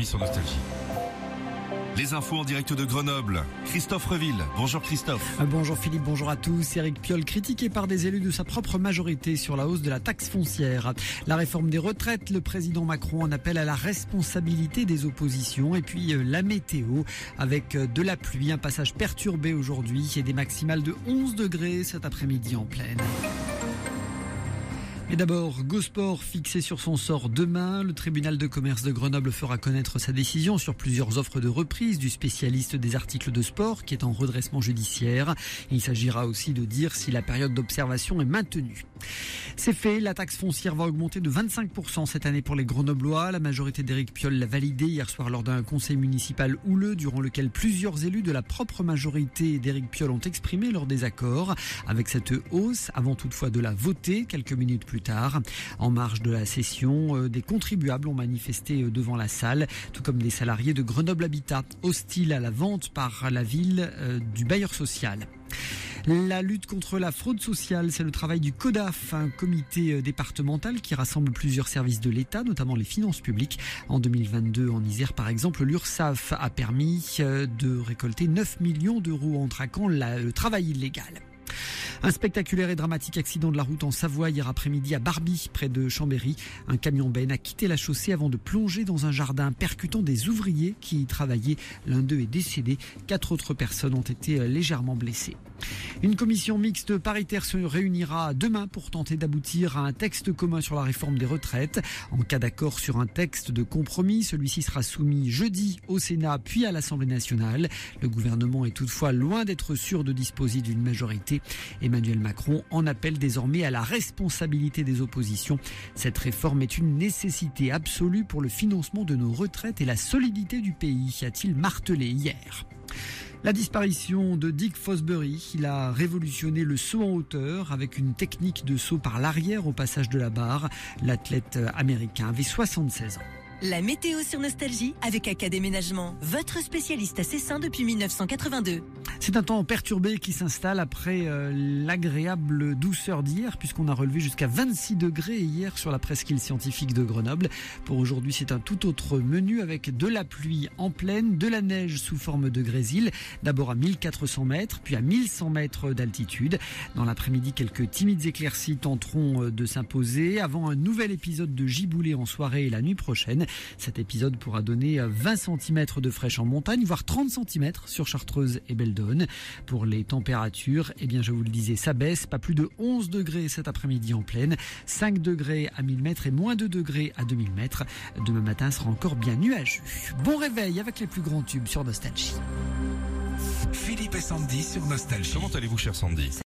Mis sur Nostalgie. Les infos en direct de Grenoble. Christophe Reville. Bonjour Christophe. Euh, Bonjour Philippe, bonjour à tous. Éric Piolle critiqué par des élus de sa propre majorité sur la hausse de la taxe foncière. La réforme des retraites, le président Macron en appelle à la responsabilité des oppositions. Et puis euh, la météo avec euh, de la pluie, un passage perturbé aujourd'hui et des maximales de 11 degrés cet après-midi en pleine. Et d'abord, Gosport fixé sur son sort demain. Le tribunal de commerce de Grenoble fera connaître sa décision sur plusieurs offres de reprise du spécialiste des articles de sport qui est en redressement judiciaire. Il s'agira aussi de dire si la période d'observation est maintenue. C'est fait, la taxe foncière va augmenter de 25% cette année pour les Grenoblois. La majorité d'Éric Piolle l'a validé hier soir lors d'un conseil municipal houleux durant lequel plusieurs élus de la propre majorité d'Éric Piolle ont exprimé leur désaccord avec cette hausse, avant toutefois de la voter quelques minutes plus En marge de la session, euh, des contribuables ont manifesté euh, devant la salle, tout comme des salariés de Grenoble Habitat, hostiles à la vente par la ville euh, du bailleur social. La lutte contre la fraude sociale, c'est le travail du CODAF, un comité départemental qui rassemble plusieurs services de l'État, notamment les finances publiques. En 2022, en Isère, par exemple, l'URSSAF a permis de récolter 9 millions d'euros en traquant le travail illégal. Un spectaculaire et dramatique accident de la route en Savoie hier après-midi à Barbie, près de Chambéry. Un camion Ben a quitté la chaussée avant de plonger dans un jardin, percutant des ouvriers qui y travaillaient. L'un d'eux est décédé. Quatre autres personnes ont été légèrement blessées. Une commission mixte paritaire se réunira demain pour tenter d'aboutir à un texte commun sur la réforme des retraites. En cas d'accord sur un texte de compromis, celui-ci sera soumis jeudi au Sénat puis à l'Assemblée nationale. Le gouvernement est toutefois loin d'être sûr de disposer d'une majorité. Emmanuel Macron en appelle désormais à la responsabilité des oppositions. Cette réforme est une nécessité absolue pour le financement de nos retraites et la solidité du pays, a-t-il martelé hier. La disparition de Dick Fosbury, il a révolutionné le saut en hauteur avec une technique de saut par l'arrière au passage de la barre. L'athlète américain avait 76 ans. La météo sur Nostalgie avec Académénagement, votre spécialiste à Cessin depuis 1982. C'est un temps perturbé qui s'installe après euh, l'agréable douceur d'hier, puisqu'on a relevé jusqu'à 26 degrés hier sur la presqu'île scientifique de Grenoble. Pour aujourd'hui, c'est un tout autre menu avec de la pluie en pleine, de la neige sous forme de grésil, d'abord à 1400 mètres, puis à 1100 mètres d'altitude. Dans l'après-midi, quelques timides éclaircies tenteront euh, de s'imposer avant un nouvel épisode de giboulée en soirée et la nuit prochaine. Cet épisode pourra donner 20 cm de fraîche en montagne, voire 30 cm sur Chartreuse et Pour les températures, eh bien, je vous le disais, ça baisse. Pas plus de 11 degrés cet après-midi en pleine. 5 degrés à 1000 mètres et moins 2 degrés à 2000 mètres. Demain matin sera encore bien nuageux. Bon réveil avec les plus grands tubes sur Nostalgie. Philippe et Sandy sur Nostalgie. Comment allez-vous, cher Sandy?